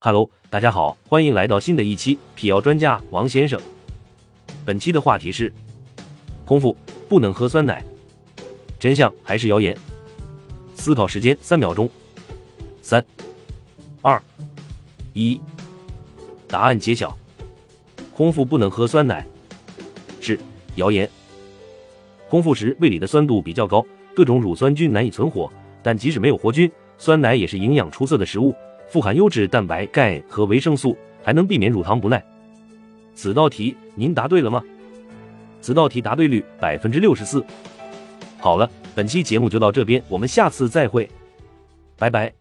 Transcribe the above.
Hello，大家好，欢迎来到新的一期辟谣专家王先生。本期的话题是：空腹不能喝酸奶，真相还是谣言？思考时间三秒钟，三、二、一，答案揭晓。空腹不能喝酸奶是谣言。空腹时胃里的酸度比较高，各种乳酸菌难以存活，但即使没有活菌，酸奶也是营养出色的食物。富含优质蛋白、钙和维生素，还能避免乳糖不耐。此道题您答对了吗？此道题答对率百分之六十四。好了，本期节目就到这边，我们下次再会，拜拜。